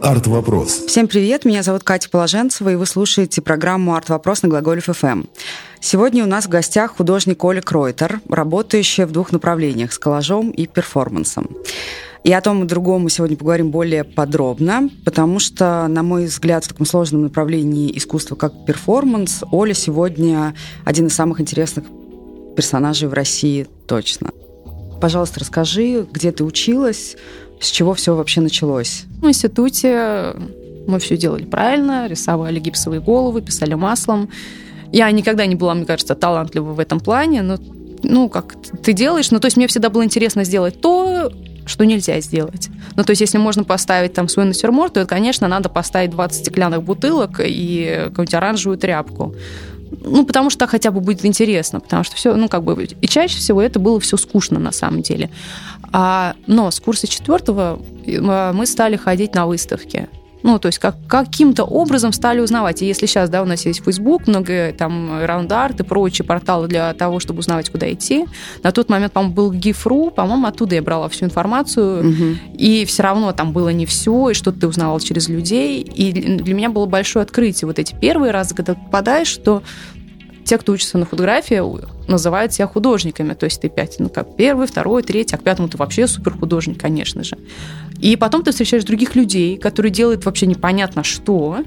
Арт-вопрос. Всем привет, меня зовут Катя Положенцева, и вы слушаете программу «Арт-вопрос» на Глаголев ФМ. Сегодня у нас в гостях художник Оля Кройтер, работающая в двух направлениях – с коллажом и перформансом. И о том и другом мы сегодня поговорим более подробно, потому что, на мой взгляд, в таком сложном направлении искусства, как перформанс, Оля сегодня один из самых интересных персонажей в России точно. Пожалуйста, расскажи, где ты училась, с чего все вообще началось? В институте мы все делали правильно, рисовали гипсовые головы, писали маслом. Я никогда не была, мне кажется, талантлива в этом плане, но ну, как ты делаешь, ну, то есть мне всегда было интересно сделать то, что нельзя сделать. Ну, то есть, если можно поставить там свой натюрморт, то, конечно, надо поставить 20 стеклянных бутылок и какую-нибудь оранжевую тряпку. Ну, потому что хотя бы будет интересно, потому что все, ну, как бы, и чаще всего это было все скучно на самом деле. А, но с курса четвертого э, мы стали ходить на выставки. Ну, то есть как, каким-то образом стали узнавать. И если сейчас, да, у нас есть Facebook, много там раунд-арт и прочие порталы для того, чтобы узнавать, куда идти. На тот момент, по-моему, был GIF.ru, по-моему, оттуда я брала всю информацию. Угу. И все равно там было не все, и что-то ты узнавал через людей. И для меня было большое открытие вот эти первые разы, когда ты попадаешь, что те, кто учится на фотографии, называют себя художниками. То есть ты пять, ну как первый, второй, третий, а к пятому ты вообще супер художник, конечно же. И потом ты встречаешь других людей, которые делают вообще непонятно что,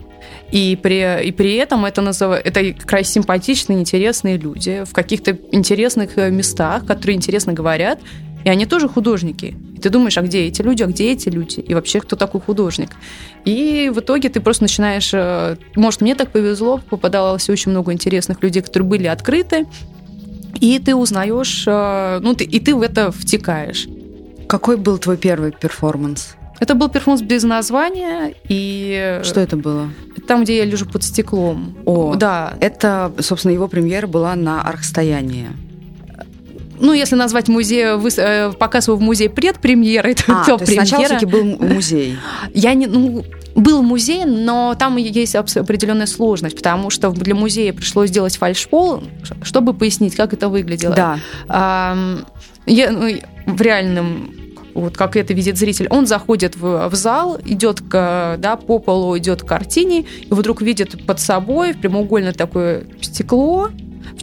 и при, и при этом это, назыв... это как раз симпатичные, интересные люди в каких-то интересных э, местах, которые интересно говорят, и они тоже художники. И ты думаешь, а где эти люди, а где эти люди? И вообще, кто такой художник? И в итоге ты просто начинаешь... Э, может, мне так повезло, попадалось очень много интересных людей, которые были открыты, и ты узнаешь, э, ну, ты, и ты в это втекаешь. Какой был твой первый перформанс? Это был перформанс без названия и... Что это было? Там, где я лежу под стеклом. О, да. Это, собственно, его премьера была на архстоянии ну, если назвать музей, вы, э, показ его в музее предпремьеры, а, то, то премьера... сначала все-таки был музей. Я не, ну, был музей, но там есть определенная сложность, потому что для музея пришлось сделать фальшпол, чтобы пояснить, как это выглядело. Да. А, я, ну, в реальном вот как это видит зритель, он заходит в, в зал, идет к, да, по полу идет к картине, и вдруг видит под собой прямоугольное такое стекло,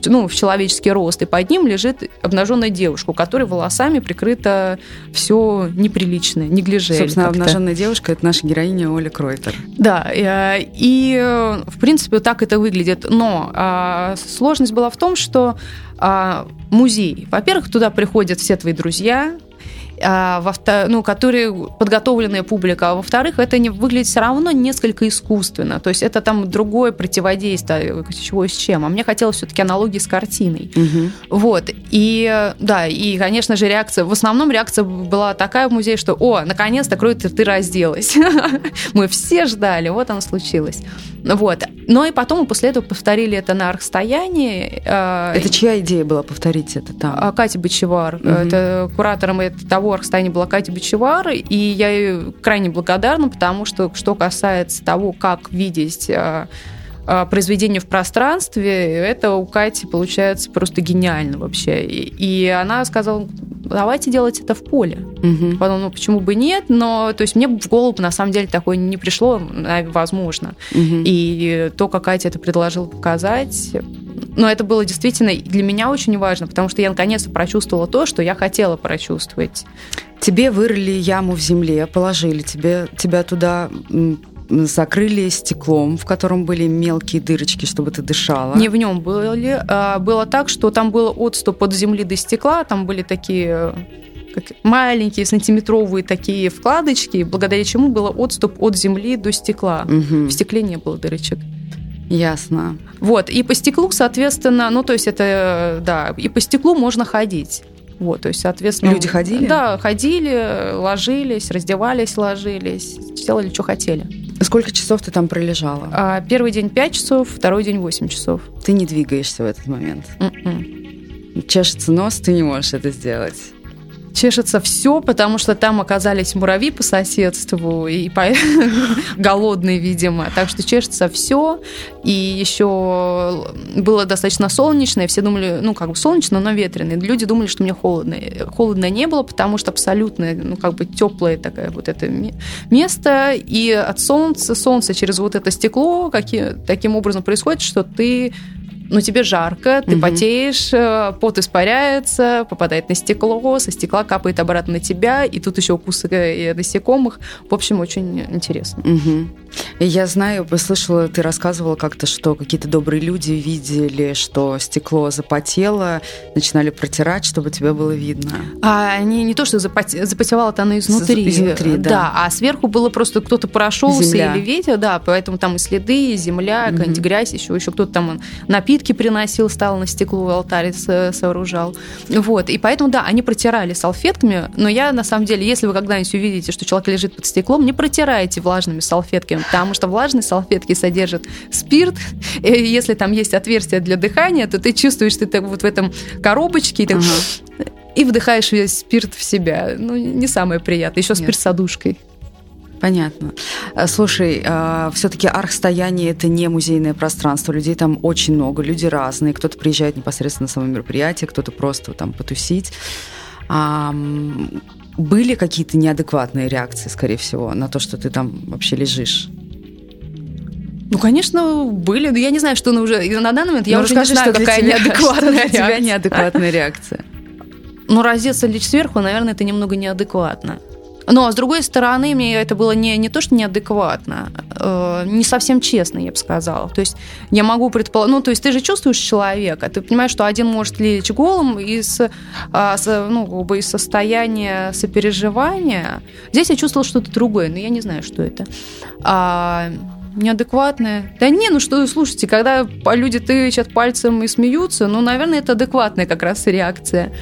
ну, в человеческий рост, и под ним лежит обнаженная девушка, у которой волосами прикрыто все неприличное, неглиже. Собственно, обнаженная девушка – это наша героиня Оля Кройтер. Да, э, и, в принципе, так это выглядит. Но а, сложность была в том, что а, музей, во-первых, туда приходят все твои друзья, а, во ну, которые подготовленная публика, а во-вторых, это не выглядит все равно несколько искусственно, то есть это там другое противодействие, чего с чем. А мне хотелось все-таки аналогии с картиной. Угу. Вот. И да, и, конечно же, реакция, в основном реакция была такая в музее, что, о, наконец-то, Крой, ты, разделась. Мы все ждали, вот оно случилось. Вот. Но и потом мы после этого повторили это на архстоянии. А, это чья идея была повторить это там? А, Катя Бочевар. Угу. Это куратором того архстояния была Катя Бочевар, и я ей крайне благодарна, потому что, что касается того, как видеть а, произведение в пространстве, это у Кати получается просто гениально вообще. И, и она сказала, давайте делать это в поле. Угу. Потом, ну почему бы нет, но то есть мне в голову на самом деле такое не пришло, возможно. Угу. И то, как Катя это предложила показать, но это было действительно для меня очень важно, потому что я наконец-то прочувствовала то, что я хотела прочувствовать. Тебе вырыли яму в земле, положили тебе, тебя туда закрыли стеклом, в котором были мелкие дырочки, чтобы ты дышала. Не в нем были. А, было так, что там было отступ от земли до стекла, там были такие как маленькие сантиметровые такие вкладочки, благодаря чему было отступ от земли до стекла. Угу. В стекле не было дырочек. Ясно. Вот, и по стеклу, соответственно, ну, то есть это, да, и по стеклу можно ходить. Вот, то есть, соответственно... Люди ходили? Да, ходили, ложились, раздевались, ложились, делали, что хотели. Сколько часов ты там пролежала? А, первый день 5 часов, второй день 8 часов. Ты не двигаешься в этот момент? Mm-mm. М-м. Чешется нос, ты не можешь это сделать. Чешется все, потому что там оказались муравьи по соседству и по... голодные, видимо. Так что чешется все. И еще было достаточно солнечно, и все думали, ну, как бы солнечно, но ветрено. Люди думали, что мне холодно. Холодно не было, потому что абсолютно, ну, как бы теплое такое вот это место. И от солнца, солнце через вот это стекло какие, таким образом происходит, что ты ну тебе жарко, ты угу. потеешь, э, пот испаряется, попадает на стекло, со стекла капает обратно на тебя, и тут еще укусы э, насекомых. В общем, очень интересно. Угу. Я знаю, послышала, ты рассказывала как-то, что какие-то добрые люди видели, что стекло запотело, начинали протирать, чтобы тебе было видно. А они не то, что запоте... запотевало-то оно изнутри. Изнутри, да. Да, а сверху было просто кто-то прошелся земля. или ветер, да, поэтому там и следы, и земля, угу. какая-нибудь грязь, еще, еще кто-то там напитки напитки приносил, стал на стекло алтарь сооружал. Вот. И поэтому, да, они протирали салфетками, но я, на самом деле, если вы когда-нибудь увидите, что человек лежит под стеклом, не протирайте влажными салфетками, потому что влажные салфетки содержат спирт, и если там есть отверстие для дыхания, то ты чувствуешь, что ты вот в этом коробочке, и, так, ага. и вдыхаешь весь спирт в себя. Ну, не самое приятное. Еще спирт с одушкой. Понятно. Э, слушай, э, все-таки архстояние это не музейное пространство. Людей там очень много, люди разные. Кто-то приезжает непосредственно на само мероприятие, кто-то просто там потусить. Были какие-то неадекватные реакции, скорее всего, на то, что ты там вообще лежишь? Ну, конечно, были. Но я не знаю, что на уже на данный момент я ну, уже не знаю, какая тебя, неадекватная что для тебя неадекватная реакция. Ну, раздеться лечь сверху, наверное, это немного неадекватно. Но, с другой стороны, мне это было не, не то, что неадекватно, э, не совсем честно, я бы сказала. То есть я могу предположить... Ну, то есть ты же чувствуешь человека, ты понимаешь, что один может лечь голым из, э, с, ну, как бы из состояния сопереживания. Здесь я чувствовала что-то другое, но я не знаю, что это. А, неадекватное. Да не, ну что, слушайте, когда люди тычат пальцем и смеются, ну, наверное, это адекватная как раз реакция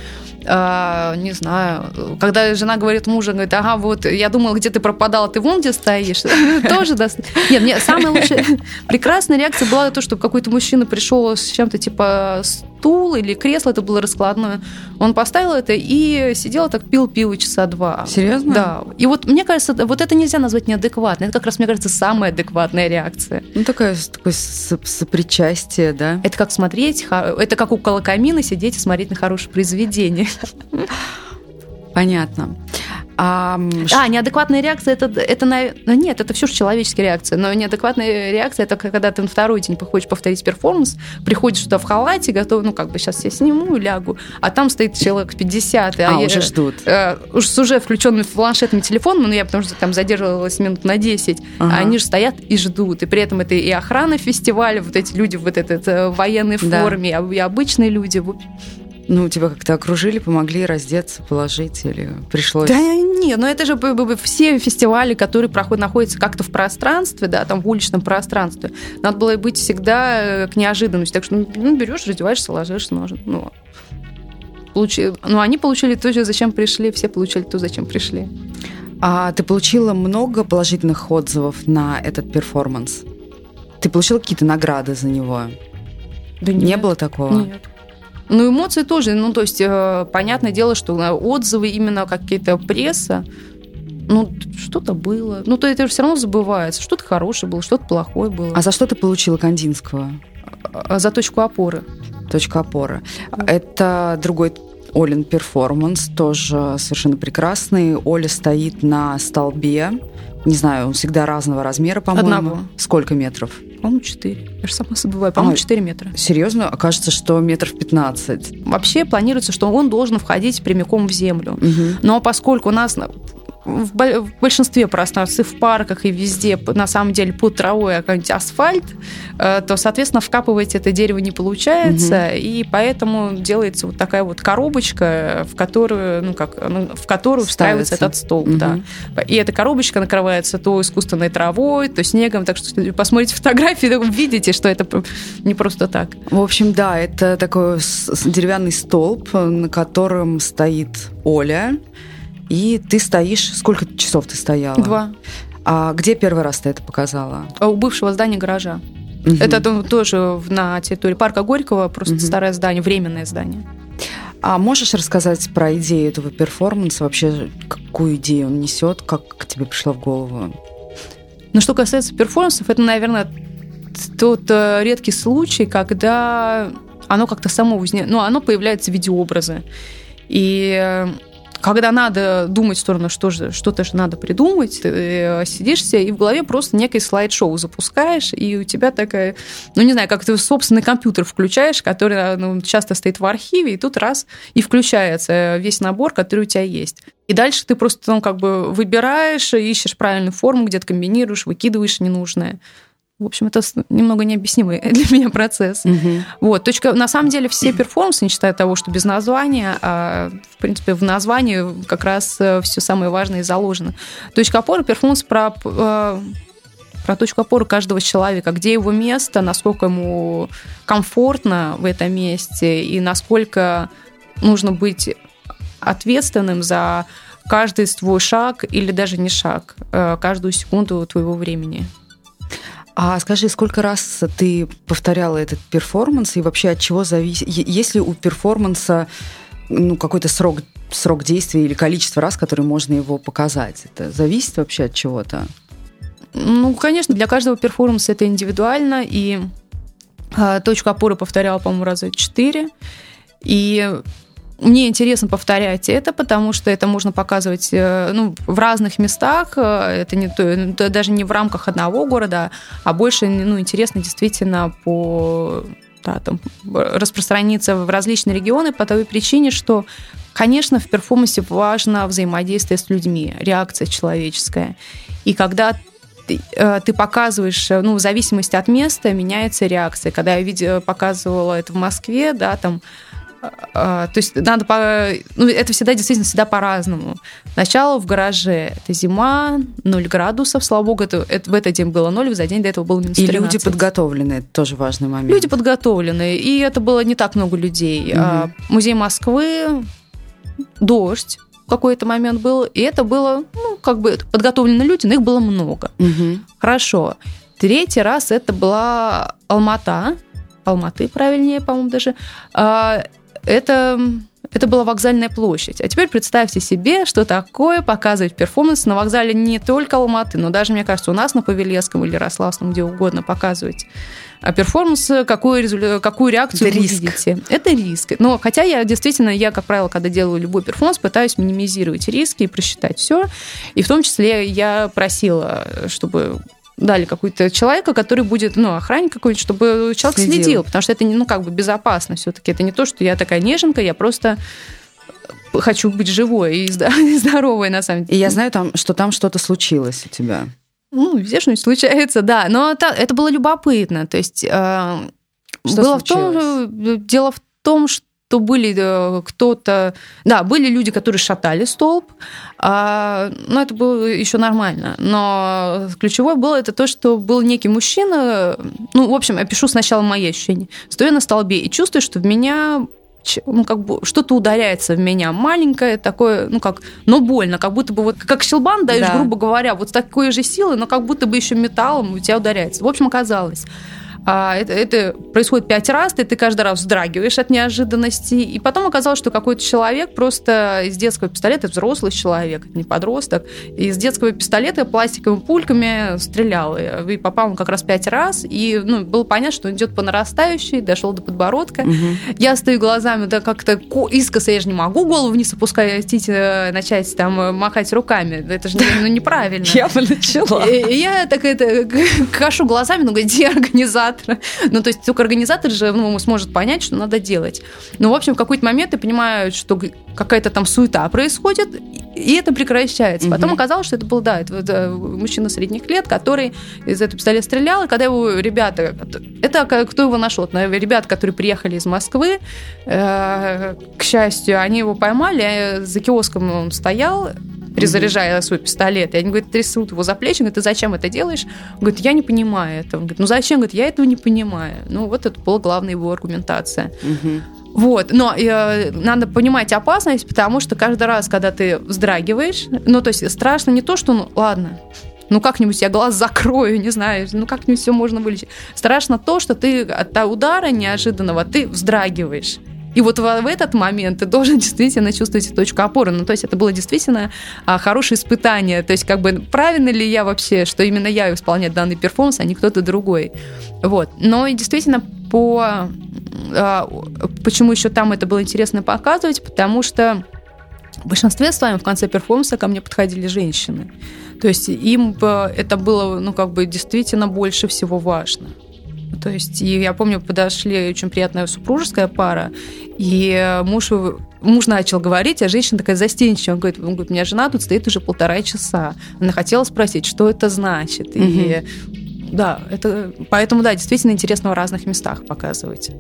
э, не знаю, когда жена говорит мужу, говорит, ага, вот, я думала, где ты пропадала, ты вон где стоишь. Тоже даст. Нет, мне самая лучшая, прекрасная реакция была то, что какой-то мужчина пришел с чем-то типа стул или кресло, это было раскладное. Он поставил это и сидел так, пил пиво часа два. Серьезно? Да. И вот мне кажется, вот это нельзя назвать неадекватной. Это как раз, мне кажется, самая адекватная реакция. Ну, такое, такое сопричастие, да? Это как смотреть, это как около камина сидеть и смотреть на хорошее произведение. Понятно. А, а неадекватная реакция это, это на... Ну, нет, это все же человеческая реакция. Но неадекватная реакция это когда ты на второй день хочешь повторить перформанс, приходишь туда в халате, готов, ну как бы сейчас я сниму, лягу, а там стоит человек 50. А, а уже я, ждут. Э, уж с уже включенным планшетным телефоном, ну я потому что там задерживалась минут на 10, ага. а они же стоят и ждут. И при этом это и охрана фестиваля, вот эти люди в вот этой э, военной форме, да. и обычные люди. Ну, тебя как-то окружили, помогли раздеться, положить или пришлось? Да нет, но это же все фестивали, которые проходят, находятся как-то в пространстве, да, там в уличном пространстве. Надо было быть всегда э, к неожиданности. Так что ну, ну берешь, раздеваешься, ложишься, ну, ну, получи... ну, они получили то, зачем пришли, все получили то, зачем пришли. А ты получила много положительных отзывов на этот перформанс? Ты получила какие-то награды за него? Да нет. Не было такого? Нет. Ну, эмоции тоже. Ну, то есть, э, понятное дело, что отзывы именно какие-то пресса, ну, что-то было. Ну, то это все равно забывается. Что-то хорошее было, что-то плохое было. А за что ты получила Кандинского? А, за точку опоры. Точка опоры. Это другой Олин перформанс, тоже совершенно прекрасный. Оля стоит на столбе. Не знаю, он всегда разного размера, по-моему. Одного. Сколько метров? По-моему, 4. Я же сама забываю. По-моему, а, 4 метра. Серьезно? Окажется, что метров 15. Вообще планируется, что он должен входить прямиком в землю. Угу. Но поскольку у нас в, большинстве пространств, и в парках, и везде, на самом деле, под травой какой-нибудь асфальт, э, то, соответственно, вкапывать это дерево не получается, угу. и поэтому делается вот такая вот коробочка, в которую, ну, как, ну, в которую встраивается этот столб, угу. да. И эта коробочка накрывается то искусственной травой, то снегом, так что посмотрите фотографии, видите, что это не просто так. В общем, да, это такой деревянный столб, на котором стоит Оля, и ты стоишь... Сколько часов ты стояла? Два. А где первый раз ты это показала? А у бывшего здания гаража. Угу. Это тоже на территории парка Горького, просто угу. старое здание, временное здание. А можешь рассказать про идею этого перформанса? Вообще, какую идею он несет? Как тебе пришло в голову? Ну, что касается перформансов, это, наверное, тот э, редкий случай, когда оно как-то само возникает, ну, оно появляется в виде образа. И э, когда надо думать в сторону, что же, что-то же надо придумать, ты э, сидишься и в голове просто некое слайд-шоу запускаешь, и у тебя такая, ну не знаю, как ты собственный компьютер включаешь, который э, ну, часто стоит в архиве, и тут раз и включается весь набор, который у тебя есть. И дальше ты просто ну, как бы выбираешь, ищешь правильную форму, где-то комбинируешь, выкидываешь ненужное. В общем, это немного необъяснимый для меня процесс. Угу. Вот, точка, на самом деле все перформансы, не считая того, что без названия, а, в принципе, в названии как раз э, все самое важное и заложено. Точка опоры перформанс про э, про точку опоры каждого человека, где его место, насколько ему комфортно в этом месте и насколько нужно быть ответственным за каждый твой шаг или даже не шаг, э, каждую секунду твоего времени. А скажи, сколько раз ты повторяла этот перформанс и вообще от чего зависит? Есть ли у перформанса ну, какой-то срок, срок действия или количество раз, который можно его показать? Это зависит вообще от чего-то? Ну, конечно, для каждого перформанса это индивидуально, и э, точку опоры повторяла, по-моему, раза четыре. И мне интересно повторять это, потому что это можно показывать э, ну, в разных местах. Э, это, не, это даже не в рамках одного города, а больше ну, интересно действительно по да, там, распространиться в различные регионы по той причине, что, конечно, в перформансе важно взаимодействие с людьми, реакция человеческая. И когда ты, э, ты показываешь, ну, в зависимости от места меняется реакция. Когда я видела, показывала это в Москве, да, там то есть надо по... Ну, это всегда действительно всегда по-разному. Начало в гараже. Это зима, 0 градусов, слава богу, это, это, в этот день было 0, за день до этого было минус 13. И люди подготовленные, это тоже важный момент. Люди подготовленные, и это было не так много людей. Угу. Музей Москвы, дождь, какой-то момент был, и это было, ну, как бы подготовленные люди, но их было много. Угу. Хорошо. Третий раз это была Алмата, Алматы, правильнее, по-моему, даже. Это это была вокзальная площадь. А теперь представьте себе, что такое показывать перформанс на вокзале не только Алматы, но даже, мне кажется, у нас на Павелецком или Рославском, где угодно показывать а перформанс, какую, какую реакцию это вы риск. видите. Это риск. Но хотя я действительно, я, как правило, когда делаю любой перформанс, пытаюсь минимизировать риски и просчитать все. И в том числе я просила, чтобы дали какого-то человека, который будет, ну, охранник какой-нибудь, чтобы человек следил. следил, потому что это, ну, как бы безопасно все-таки. Это не то, что я такая неженка, я просто хочу быть живой и здоровой, на самом деле. И я знаю, там, что там что-то случилось у тебя. Ну, везде что-нибудь случается, да. Но это, это было любопытно. То есть э, что было случилось? в том, дело в том, что то были э, кто-то... Да, были люди, которые шатали столб, а, но это было еще нормально. Но ключевое было это то, что был некий мужчина, ну, в общем, я пишу сначала мои ощущения. Стою на столбе и чувствую, что в меня ну, как бы что-то ударяется в меня маленькое, такое, ну, как, но больно, как будто бы вот, как щелбан даешь, да. грубо говоря, вот с такой же силой, но как будто бы еще металлом у тебя ударяется. В общем, оказалось, а, это, это происходит пять раз, и ты каждый раз вздрагиваешь от неожиданности. И потом оказалось, что какой-то человек просто из детского пистолета, взрослый человек, не подросток, из детского пистолета пластиковыми пульками стрелял. И попал он как раз пять раз, и ну, было понятно, что он идет по нарастающей, дошел до подбородка. Угу. Я стою глазами, да как-то искоса я же не могу голову вниз опускать, э, начать там э, махать руками. Это же ну, неправильно. Я бы начала. И я так это кашу глазами, ну где организация? Организатора. Ну, то есть только организатор же ну, сможет понять, что надо делать. Ну, в общем, в какой-то момент ты понимаешь, что какая-то там суета происходит, и это прекращается. Угу. Потом оказалось, что это был, да, это, это мужчина средних лет, который из этого пистолета стрелял, и когда его ребята... Это кто его нашел? Ребята, которые приехали из Москвы, э, к счастью, они его поймали, а за киоском он стоял, перезаряжая свой пистолет. И они, говорят, трясут его за плечи, говорят, ты зачем это делаешь? Он говорит, я не понимаю этого. Он говорит, ну зачем? Говорит, я этого не понимаю. Ну вот это была главная его аргументация. Вот, но э, надо понимать опасность, потому что каждый раз, когда ты вздрагиваешь, ну, то есть страшно не то, что, ну, ладно, ну как-нибудь я глаз закрою, не знаю, ну как-нибудь все можно вылечить. Страшно то, что ты от удара неожиданного ты вздрагиваешь. И вот в, этот момент ты должен действительно чувствовать точку опоры. Ну, то есть это было действительно а, хорошее испытание. То есть как бы правильно ли я вообще, что именно я исполняю данный перформанс, а не кто-то другой. Вот. Но и действительно по... А, почему еще там это было интересно показывать? Потому что в большинстве своем в конце перформанса ко мне подходили женщины. То есть им это было, ну, как бы действительно больше всего важно. То есть, и я помню, подошли очень приятная супружеская пара, и муж, муж начал говорить, а женщина такая застенчивая. Он говорит, он говорит, у меня жена тут стоит уже полтора часа. Она хотела спросить, что это значит. Угу. И да, это, поэтому, да, действительно интересно в разных местах показывать.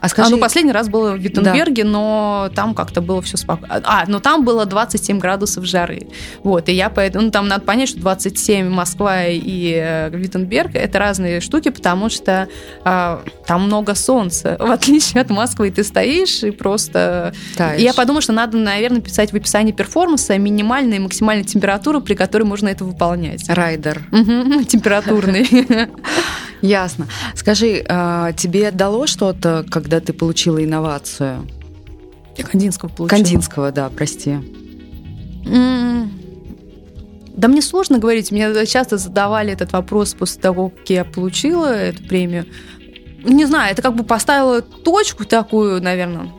А, скажи... а ну последний раз было в Виттенберге, да. но там как-то было все спокойно. А, ну там было 27 градусов жары. Вот, и я поэтому, ну там надо понять, что 27 Москва и э, Виттенберг это разные штуки, потому что э, там много солнца, в отличие от Москвы. Ты стоишь и просто... Таешь. И я подумала, что надо, наверное, писать в описании перформанса минимальная и максимальная температура, при которой можно это выполнять. Райдер. Угу, температурный. Ясно. Скажи, а, тебе дало что-то, когда ты получила инновацию? Я Кандинского получила. Кандинского, да, прости. Да мне сложно говорить. Мне часто задавали этот вопрос после того, как я получила эту премию. Не знаю, это как бы поставило точку такую, наверное,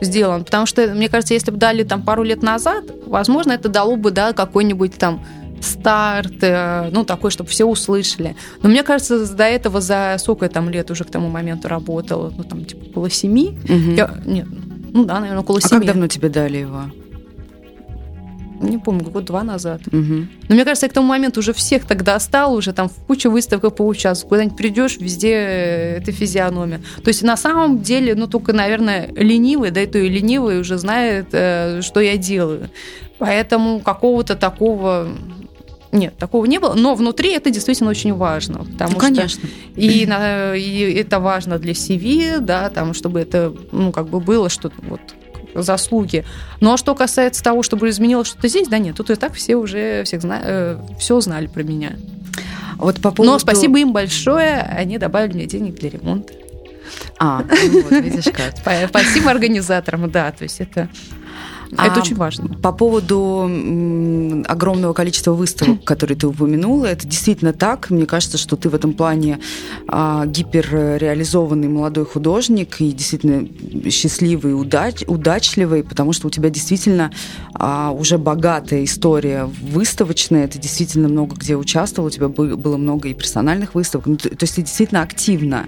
сделан. Потому что, мне кажется, если бы дали там пару лет назад, возможно, это дало бы, да, какой-нибудь там старт, э, ну, такой, чтобы все услышали. Но мне кажется, до этого за сколько я там лет уже к тому моменту работала, ну, там, типа, около семи. Угу. Я, нет, ну да, наверное, около семи. А как давно тебе дали его? не помню, год два назад. Угу. Но мне кажется, я к тому моменту уже всех тогда стал, уже там в кучу выставок поучаствовал. Куда-нибудь придешь, везде это физиономия. То есть на самом деле, ну только, наверное, ленивый, да и то и ленивый уже знает, э, что я делаю. Поэтому какого-то такого нет, такого не было, но внутри это действительно очень важно, потому ну, конечно. что и, и это важно для CV, да, там, чтобы это, ну, как бы было что-то вот заслуги. Ну а что касается того, чтобы изменилось что-то здесь, да нет, тут и так все уже всех зна... Э, все знали про меня. Вот по поводу... Но спасибо им большое, они добавили мне денег для ремонта. А, ну вот, видишь как. Спасибо организаторам, да, то есть это это а очень важно. По поводу огромного количества выставок, которые ты упомянула, это действительно так. Мне кажется, что ты в этом плане а, гиперреализованный молодой художник и действительно счастливый, удач, удачливый, потому что у тебя действительно а, уже богатая история выставочная. Ты действительно много где участвовал, у тебя было много и персональных выставок. Ну, то есть ты действительно активно.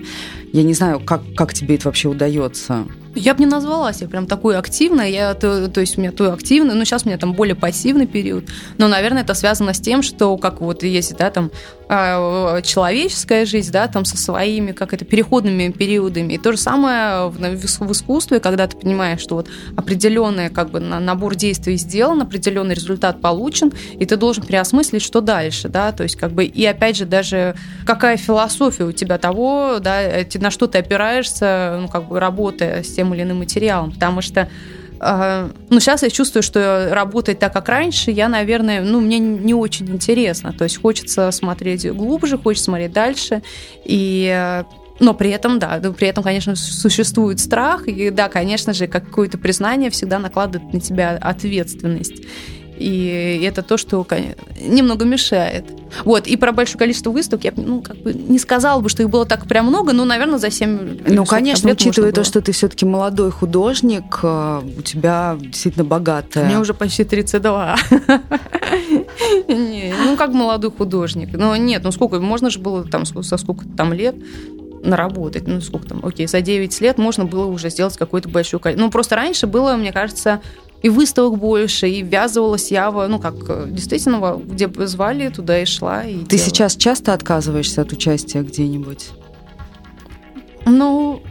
Я не знаю, как, как тебе это вообще удается. Я бы не назвала себя прям такой активной. Я, то, то есть у меня то активный, но сейчас у меня там более пассивный период. Но, наверное, это связано с тем, что как вот есть, да, там человеческая жизнь, да, там со своими, как это, переходными периодами. И то же самое в, в искусстве, когда ты понимаешь, что вот определенный как бы набор действий сделан, определенный результат получен, и ты должен переосмыслить, что дальше, да, то есть как бы, и опять же, даже какая философия у тебя того, да, на что ты опираешься, ну, как бы работая с тем или иным материалом, потому что а, ну, сейчас я чувствую, что работать так, как раньше, я, наверное, ну, мне не очень интересно. То есть хочется смотреть глубже, хочется смотреть дальше. И но при этом, да, при этом, конечно, существует страх, и да, конечно же, какое-то признание всегда накладывает на тебя ответственность. И это то, что немного мешает. Вот, и про большое количество выставок я ну, как бы не сказала бы, что их было так прям много, но, наверное, за 7 Ну, конечно, учитывая то, что ты все-таки молодой художник, э, у тебя действительно богатая. Мне уже почти 32. Ну, как молодой художник. Но нет, ну сколько, можно же было там со сколько там лет наработать, ну сколько там, окей, за 9 лет можно было уже сделать большое количество. Ну просто раньше было, мне кажется, и выставок больше, и ввязывалась я в, ну, как, э, действительно, где звали, туда и шла. И Ты делала. сейчас часто отказываешься от участия где-нибудь? Ну,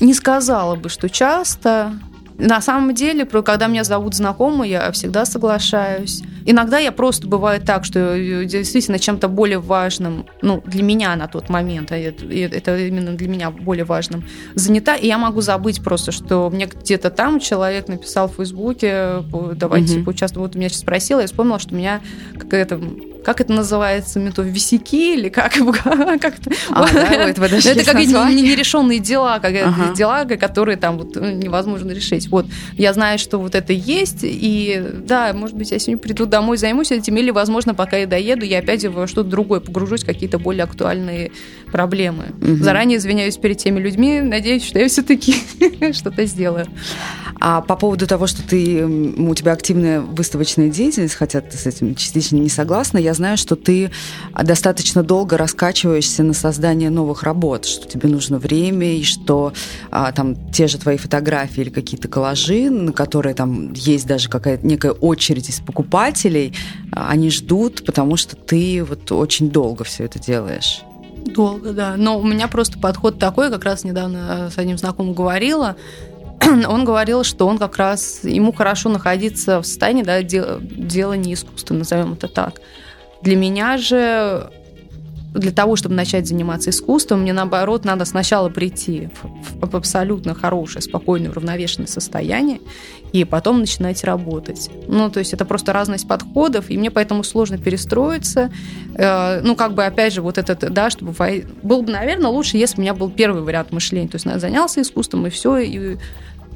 не сказала бы, что часто. На самом деле, когда меня зовут знакомые, я всегда соглашаюсь. Иногда я просто бывает так, что э, действительно чем-то более важным, ну, для меня на тот момент, а это, именно для меня более важным, занята, и я могу забыть просто, что мне где-то там человек написал в Фейсбуке, давайте угу. поучаствуем. Вот меня сейчас спросила, я вспомнила, что у меня какая-то как это называется, метод висяки или как, как это? А, да, это это какие-то нерешенные дела, как, ага. дела, которые там вот ну, невозможно решить. Вот я знаю, что вот это есть, и да, может быть, я сегодня приду домой, займусь этим, или, возможно, пока я доеду, я опять во что-то другое погружусь, какие-то более актуальные проблемы. Угу. Заранее извиняюсь перед теми людьми, надеюсь, что я все-таки что-то сделаю. А по поводу того, что ты, у тебя активная выставочная деятельность, хотя ты с этим частично не согласна, я знаю, что ты достаточно долго раскачиваешься на создание новых работ, что тебе нужно время, и что а, там те же твои фотографии или какие-то коллажи, на которые там есть даже какая-то некая очередь из покупателей, а, они ждут, потому что ты вот очень долго все это делаешь. Долго, да. Но у меня просто подход такой, как раз недавно с одним знакомым говорила, он говорил, что он как раз, ему хорошо находиться в состоянии да, дел, делания искусства, назовем это так. Для меня же, для того, чтобы начать заниматься искусством, мне наоборот надо сначала прийти в, в абсолютно хорошее, спокойное, уравновешенное состояние, и потом начинать работать. Ну, то есть это просто разность подходов, и мне поэтому сложно перестроиться. Э, ну, как бы, опять же, вот этот, да, чтобы... Было бы, наверное, лучше, если бы у меня был первый вариант мышления. То есть я занялся искусством, и все, и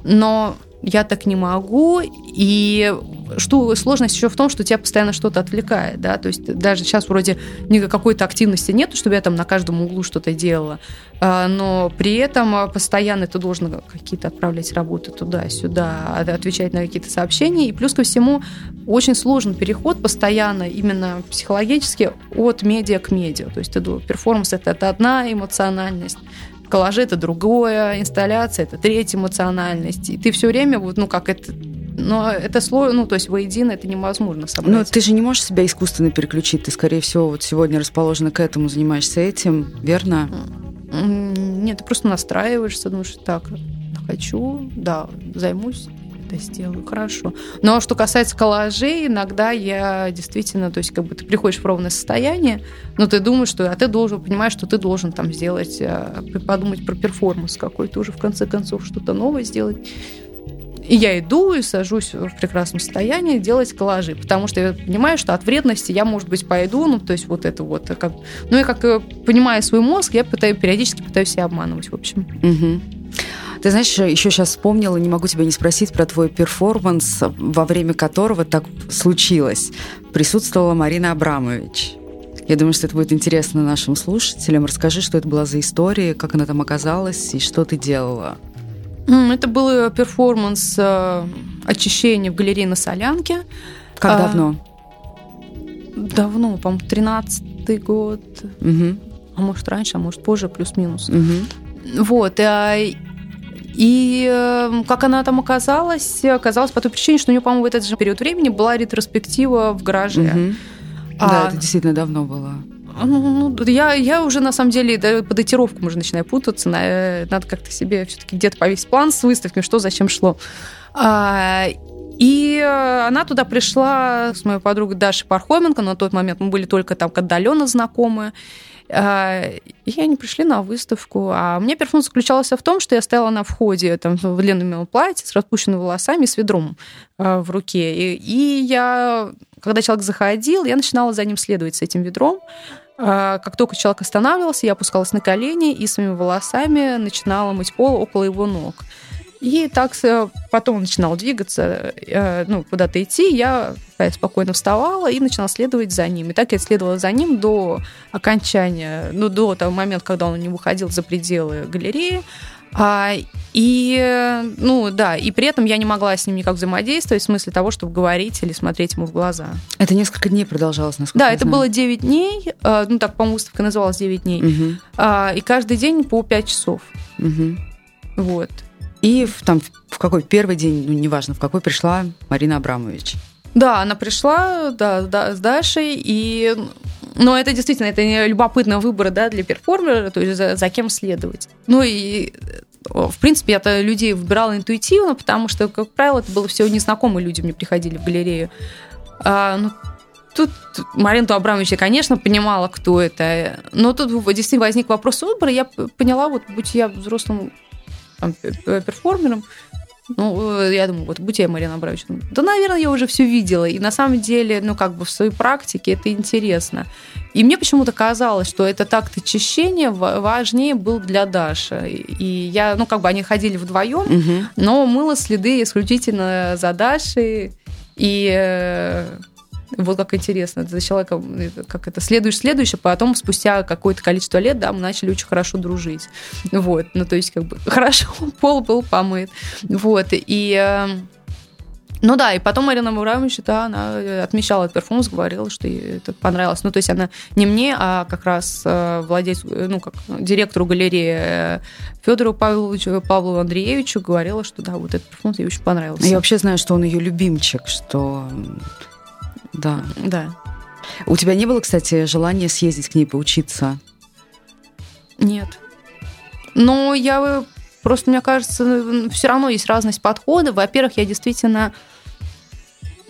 но я так не могу, и что сложность еще в том, что тебя постоянно что-то отвлекает, да, то есть даже сейчас вроде какой-то активности нет, чтобы я там на каждом углу что-то делала, а, но при этом постоянно ты должен какие-то отправлять работы туда-сюда, отвечать на какие-то сообщения, и плюс ко всему очень сложный переход постоянно именно психологически от медиа к медиа, то есть перформанс это, это одна эмоциональность, коллажи это другое, инсталляция это третья эмоциональность. И ты все время вот, ну, как это но это слой, ну, то есть воедино это невозможно собрать. Но ты же не можешь себя искусственно переключить. Ты, скорее всего, вот сегодня расположена к этому, занимаешься этим, верно? Нет, ты просто настраиваешься, думаешь, так, хочу, да, займусь это сделаю, хорошо. Но что касается коллажей, иногда я действительно, то есть как бы ты приходишь в ровное состояние, но ты думаешь, что, а ты должен, понимаешь, что ты должен там сделать, э, подумать про перформанс какой-то уже в конце концов что-то новое сделать. И я иду и сажусь в прекрасном состоянии делать коллажи, потому что я понимаю, что от вредности я, может быть, пойду, ну, то есть вот это вот, как... ну, я как э, понимаю свой мозг, я пытаюсь, периодически пытаюсь себя обманывать, в общем. Угу. Ты знаешь, еще сейчас вспомнила, не могу тебя не спросить про твой перформанс, во время которого так случилось. Присутствовала Марина Абрамович. Я думаю, что это будет интересно нашим слушателям. Расскажи, что это была за история, как она там оказалась и что ты делала. Это был перформанс э, очищения в галерее на Солянке. Как а, давно? Давно, по-моему, 13-й год. Угу. А может, раньше, а может, позже, плюс-минус. Угу. Вот. А, и эм, как она там оказалась, оказалось по той причине, что у нее, по-моему, в этот же период времени была ретроспектива в гараже. Угу. А, да, это действительно давно было. Ну, ну, я, я уже на самом деле да, по датировкам уже начинаю путаться. На, надо как-то себе все-таки где-то повесить план с выставками, что зачем шло. А, и э, она туда пришла с моей подругой Дашей Пархоменко. На тот момент мы были только там отдаленно знакомы. А, и они пришли на выставку. А мне перформанс заключался в том, что я стояла на входе там, в длинном платье с распущенными волосами с ведром а, в руке. И, и я, когда человек заходил, я начинала за ним следовать с этим ведром. А, как только человек останавливался, я опускалась на колени и своими волосами начинала мыть пол около его ног. И так потом начинал двигаться, э, ну, куда-то идти, я спокойно вставала и начинала следовать за ним. И так я следовала за ним до окончания, ну, до того момента, когда он не выходил за пределы галереи. А, и, ну, да, и при этом я не могла с ним никак взаимодействовать, в смысле того, чтобы говорить или смотреть ему в глаза. Это несколько дней продолжалось, насколько Да, это знаю. было 9 дней, э, ну, так, по-моему, выставка называлась 9 дней. Угу. И каждый день по 5 часов. Угу. Вот. И в, там, в какой первый день, ну, неважно, в какой пришла Марина Абрамович. Да, она пришла да, да, с Дашей, и но это действительно это любопытный выбор да, для перформера, то есть за, за кем следовать. Ну и в принципе, я-то людей выбирала интуитивно, потому что, как правило, это было все незнакомые люди мне приходили в галерею. А, ну, тут Марину Абрамовича, конечно, понимала, кто это, но тут действительно возник вопрос выбора, я поняла, вот будь я взрослым там, перформером, Ну, э, я думаю, вот будь я Марина Абрамович, да, наверное, я уже все видела. И на самом деле, ну, как бы в своей практике это интересно. И мне почему-то казалось, что это такт очищения важнее был для Даши. И я, ну, как бы они ходили вдвоем, угу. но мыла следы исключительно за Дашей. И э, вот как интересно, за человеком, как это, следуешь, следующее, потом спустя какое-то количество лет, да, мы начали очень хорошо дружить. Вот, ну, то есть, как бы, хорошо, пол был помыт. Вот, и... Э, ну да, и потом Марина Абрамович, да, она отмечала этот перформанс, говорила, что ей это понравилось. Ну, то есть она не мне, а как раз э, владельцу, ну, как директору галереи э, Федору Павловичу, Павлу Андреевичу говорила, что да, вот этот перформанс ей очень понравился. Я вообще знаю, что он ее любимчик, что да. Да. У тебя не было, кстати, желания съездить к ней поучиться? Нет. Но я просто, мне кажется, все равно есть разность подхода. Во-первых, я действительно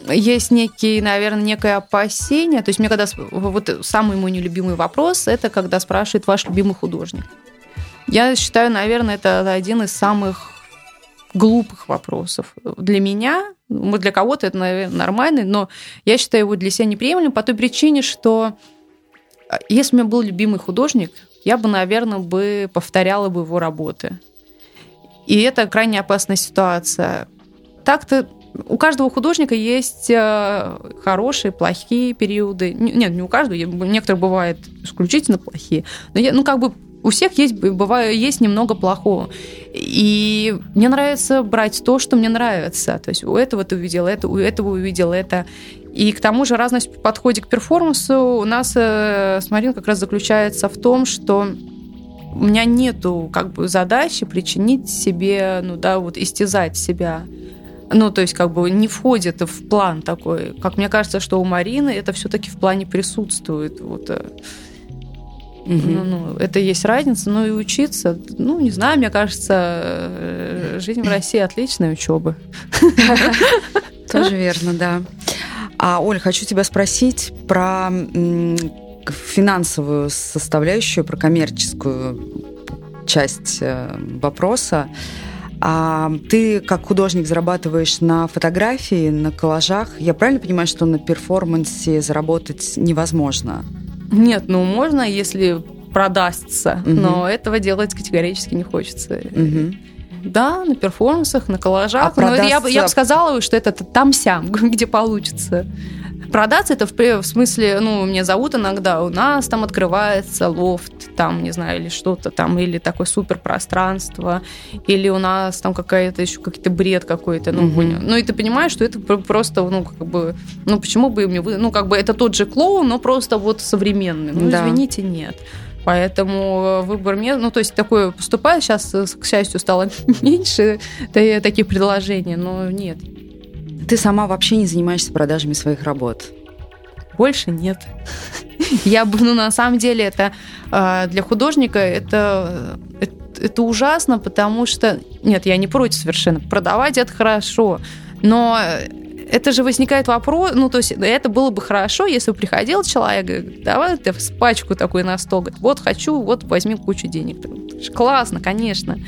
есть некие, наверное, некое опасение. То есть мне когда... Вот самый мой нелюбимый вопрос, это когда спрашивает ваш любимый художник. Я считаю, наверное, это один из самых глупых вопросов. Для меня, для кого-то это, наверное, нормально, но я считаю его для себя неприемлемым по той причине, что а, если у меня был любимый художник, я бы, наверное, бы повторяла бы его работы. И это крайне опасная ситуация. Так-то у каждого художника есть э, хорошие, плохие периоды. Нет, не у каждого, некоторые бывают исключительно плохие. Но я, ну, как бы у всех есть, бывает, есть немного плохого. И мне нравится брать то, что мне нравится. То есть у этого ты увидел это, у этого увидел это. И к тому же разность в подходе к перформансу у нас э, с Мариной как раз заключается в том, что у меня нету как бы задачи причинить себе, ну да, вот истязать себя. Ну, то есть, как бы не входит в план такой. Как мне кажется, что у Марины это все-таки в плане присутствует. Вот, э, Угу. Ну, ну, это есть разница, ну и учиться, ну, не знаю, мне кажется, э, жизнь в России отличная учеба. Тоже верно, да. А, Оль, хочу тебя спросить про финансовую составляющую, про коммерческую часть э, вопроса. А ты как художник зарабатываешь на фотографии, на коллажах. Я правильно понимаю, что на перформансе заработать невозможно? Нет, ну можно, если продастся, угу. но этого делать категорически не хочется. Угу. Да, на перформансах, на коллажах. А продастся... Но я, я бы сказала, что это там-сям, где получится. Продаться это в, в смысле, ну, меня зовут иногда, у нас там открывается лофт, там, не знаю, или что-то там, или такое супер пространство, или у нас там какая-то еще какой-то бред какой-то, ну, угу. ну, и ты понимаешь, что это просто, ну, как бы, ну, почему бы мне, ну, как бы это тот же клоун, но просто вот современный. Ну, да. извините, нет. Поэтому выбор мест, ну, то есть такое поступает, сейчас, к счастью, стало меньше таких предложений, но нет, ты сама вообще не занимаешься продажами своих работ? Больше нет. Я бы, ну, на самом деле, это а, для художника это, это, это ужасно, потому что, нет, я не против совершенно. Продавать это хорошо, но это же возникает вопрос, ну, то есть это было бы хорошо, если бы приходил человек, давай ты пачку такой на стол, говорит, вот хочу, вот возьми кучу денег. Классно, конечно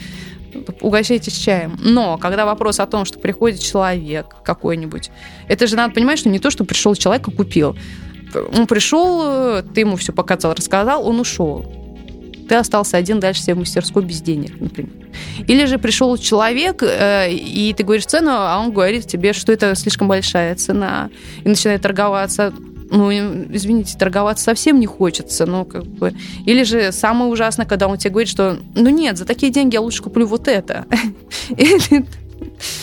угощайтесь чаем. Но когда вопрос о том, что приходит человек какой-нибудь, это же надо понимать, что не то, что пришел человек и купил. Он пришел, ты ему все показал, рассказал, он ушел. Ты остался один дальше себе в мастерской без денег, например. Или же пришел человек, э, и ты говоришь цену, а он говорит тебе, что это слишком большая цена, и начинает торговаться ну, извините, торговаться совсем не хочется, ну, как бы. Или же самое ужасное, когда он тебе говорит, что, ну, нет, за такие деньги я лучше куплю вот это.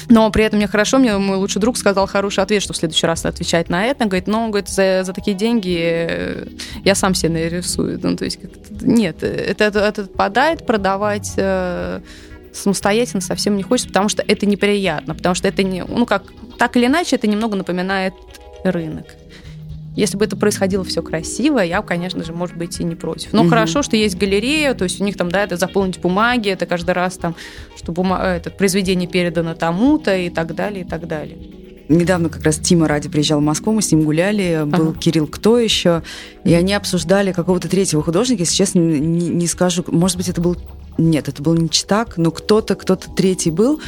Но при этом мне хорошо, мне мой лучший друг сказал хороший ответ, что в следующий раз отвечать на это. Говорит, ну, говорит, за, за такие деньги э, я сам себе нарисую. Ну, то есть, нет, это, это, это отпадает, продавать э, самостоятельно совсем не хочется, потому что это неприятно, потому что это не, ну, как, так или иначе, это немного напоминает рынок. Если бы это происходило все красиво, я, конечно же, может быть, и не против. Но угу. хорошо, что есть галерея, то есть у них там, да, это заполнить бумаги, это каждый раз там, что бума... Э, это произведение передано тому-то и так далее, и так далее. Недавно как раз Тима Ради приезжал в Москву, мы с ним гуляли, был ага. Кирилл Кто еще, и они обсуждали какого-то третьего художника, если честно, не, не скажу, может быть, это был... Нет, это был не Читак, но кто-то, кто-то третий был,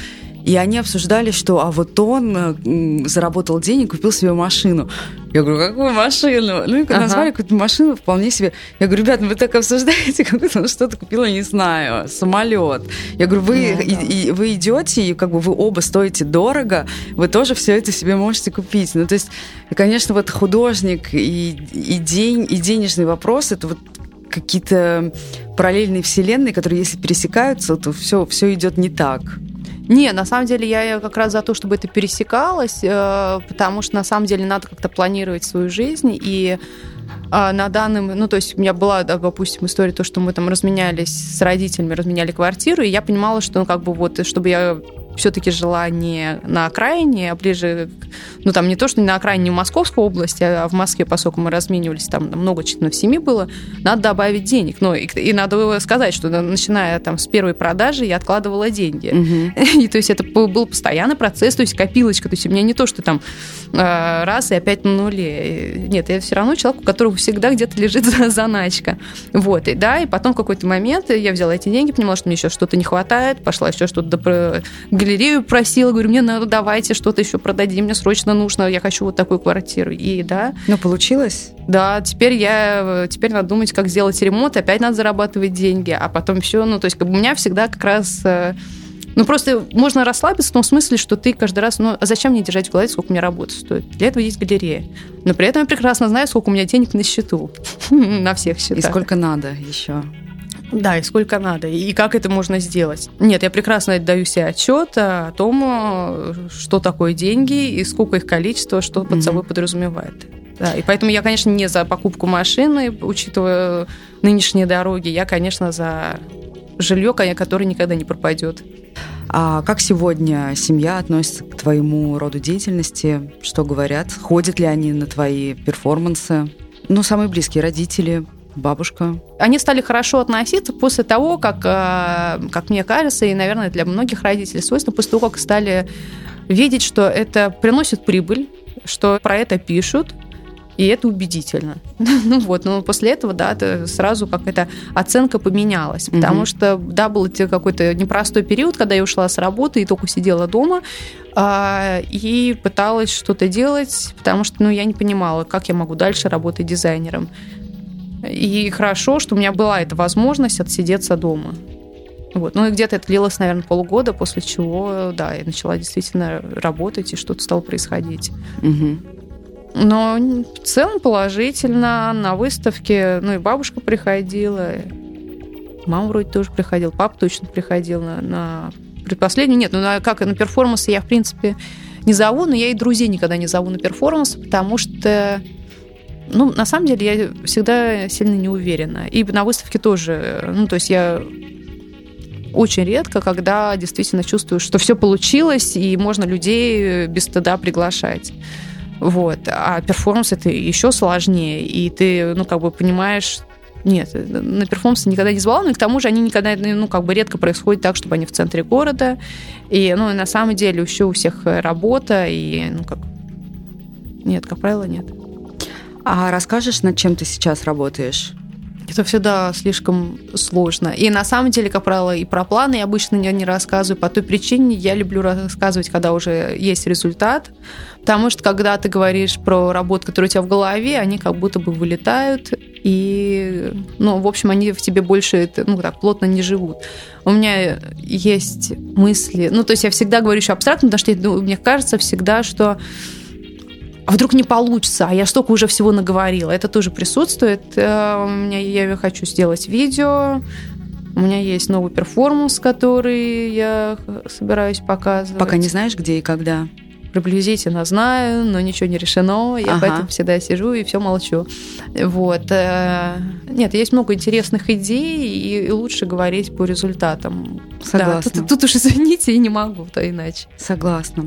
И они обсуждали, что а вот он заработал денег, купил себе машину. Я говорю, какую машину? Ну, и ага. назвали какую-то машину вполне себе. Я говорю, ребят, ну вы так обсуждаете, как будто он что-то купил, не знаю, самолет. Я говорю, вы, ну, да. и, и, вы идете, и как бы вы оба стоите дорого, вы тоже все это себе можете купить. Ну, то есть, конечно, вот художник и, и день, и денежный вопрос, это вот какие-то параллельные вселенные, которые, если пересекаются, то все, все идет не так. Не, на самом деле я как раз за то, чтобы это пересекалось, э, потому что на самом деле надо как-то планировать свою жизнь. И э, на данном, ну, то есть у меня была, допустим, история, то, что мы там разменялись с родителями, разменяли квартиру, и я понимала, что, ну, как бы вот, чтобы я все-таки жила не на окраине, а ближе, ну там не то, что на окраине Московской области, а в Москве, поскольку мы разменивались, там много членов семьи было, надо добавить денег. Ну и, и надо сказать, что начиная там с первой продажи я откладывала деньги. Угу. И то есть это был постоянный процесс, то есть копилочка. То есть у меня не то, что там э, раз и опять на нуле. Нет, я все равно человек, у которого всегда где-то лежит заначка. Вот, и да, и потом в какой-то момент я взяла эти деньги, поняла, что мне еще что-то не хватает, пошла еще что-то галерею просила, говорю, мне надо, давайте что-то еще продадим, мне срочно нужно, я хочу вот такую квартиру. И да. Но получилось? Да, теперь я, теперь надо думать, как сделать ремонт, опять надо зарабатывать деньги, а потом все, ну, то есть как бы у меня всегда как раз э, ну, просто можно расслабиться в том смысле, что ты каждый раз, ну, а зачем мне держать в голове, сколько у меня работы стоит? Для этого есть галерея. Но при этом я прекрасно знаю, сколько у меня денег на счету, на всех счетах. И сколько надо еще. Да, и сколько надо, и как это можно сделать. Нет, я прекрасно отдаю себе отчет о том, что такое деньги и сколько их количество, что под собой подразумевает. Да, и поэтому я, конечно, не за покупку машины, учитывая нынешние дороги, я, конечно, за жилье, которое никогда не пропадет. А как сегодня семья относится к твоему роду деятельности? Что говорят? Ходят ли они на твои перформансы? Ну, самые близкие родители, бабушка. Они стали хорошо относиться после того, как, э, как мне кажется, и, наверное, для многих родителей свойственно, после того, как стали видеть, что это приносит прибыль, что про это пишут, и это убедительно. ну вот, но после этого, да, это сразу какая-то оценка поменялась, потому что, да, был какой-то непростой период, когда я ушла с работы и только сидела дома а, и пыталась что-то делать, потому что, ну, я не понимала, как я могу дальше работать дизайнером. И хорошо, что у меня была эта возможность отсидеться дома. Вот. Ну и где-то это длилось, наверное, полгода, после чего, да, я начала действительно работать, и что-то стало происходить. Угу. Но в целом положительно. На выставке, ну и бабушка приходила, мама вроде тоже приходила, папа точно приходил на, на предпоследний. Нет, ну на, как на перформансы я, в принципе, не зову, но я и друзей никогда не зову на перформанс, потому что ну, на самом деле, я всегда сильно не уверена. И на выставке тоже. Ну, то есть я очень редко, когда действительно чувствую, что все получилось, и можно людей без стыда приглашать. Вот. А перформанс это еще сложнее. И ты, ну, как бы понимаешь, нет, на перформансы никогда не звала, но и к тому же они никогда, ну, как бы редко происходит так, чтобы они в центре города. И, ну, на самом деле еще у всех работа, и, ну, как... Нет, как правило, нет. А расскажешь, над чем ты сейчас работаешь? Это всегда слишком сложно. И на самом деле, как правило, и про планы я обычно не, рассказываю. По той причине я люблю рассказывать, когда уже есть результат. Потому что когда ты говоришь про работу, которая у тебя в голове, они как будто бы вылетают. И, ну, в общем, они в тебе больше, ну, так, плотно не живут. У меня есть мысли. Ну, то есть я всегда говорю еще абстрактно, потому что ну, мне кажется всегда, что а вдруг не получится, а я столько уже всего наговорила. Это тоже присутствует. Э, у меня я хочу сделать видео. У меня есть новый перформанс, который я собираюсь показывать. Пока не знаешь, где и когда? приблизительно знаю, но ничего не решено. Я ага. поэтому всегда сижу и все молчу. Вот. Э, нет, есть много интересных идей, и лучше говорить по результатам. Согласна. Да, тут, тут уж извините, и не могу, то иначе. Согласна.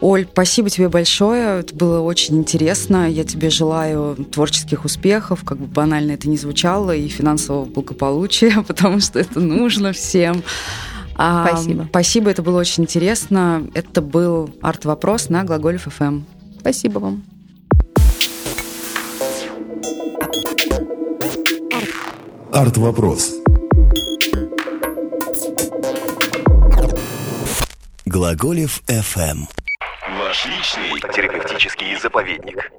Оль, спасибо тебе большое. Это было очень интересно. Я тебе желаю творческих успехов, как бы банально это ни звучало, и финансового благополучия, потому что это нужно всем. А, спасибо. Спасибо, это было очень интересно. Это был арт-вопрос на Глаголев ФМ. Спасибо вам. Арт-вопрос. Глаголев FM. Ваш личный терапевтический заповедник.